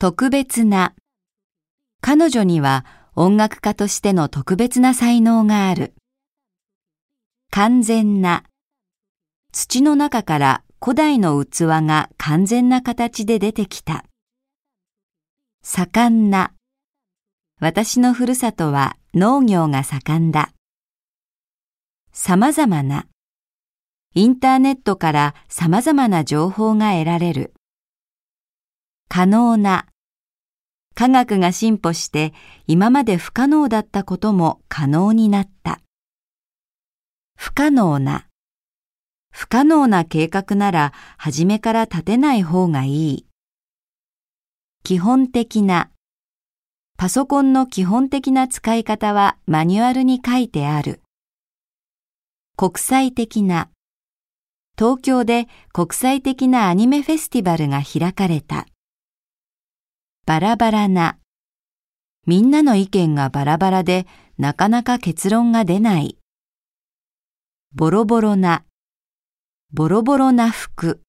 特別な。彼女には音楽家としての特別な才能がある。完全な。土の中から古代の器が完全な形で出てきた。盛んな。私のふるさとは農業が盛んだ。様々な。インターネットから様々な情報が得られる。可能な。科学が進歩して今まで不可能だったことも可能になった。不可能な。不可能な計画なら初めから立てない方がいい。基本的な。パソコンの基本的な使い方はマニュアルに書いてある。国際的な。東京で国際的なアニメフェスティバルが開かれた。バラバラな。みんなの意見がバラバラでなかなか結論が出ない。ボロボロな。ボロボロな服。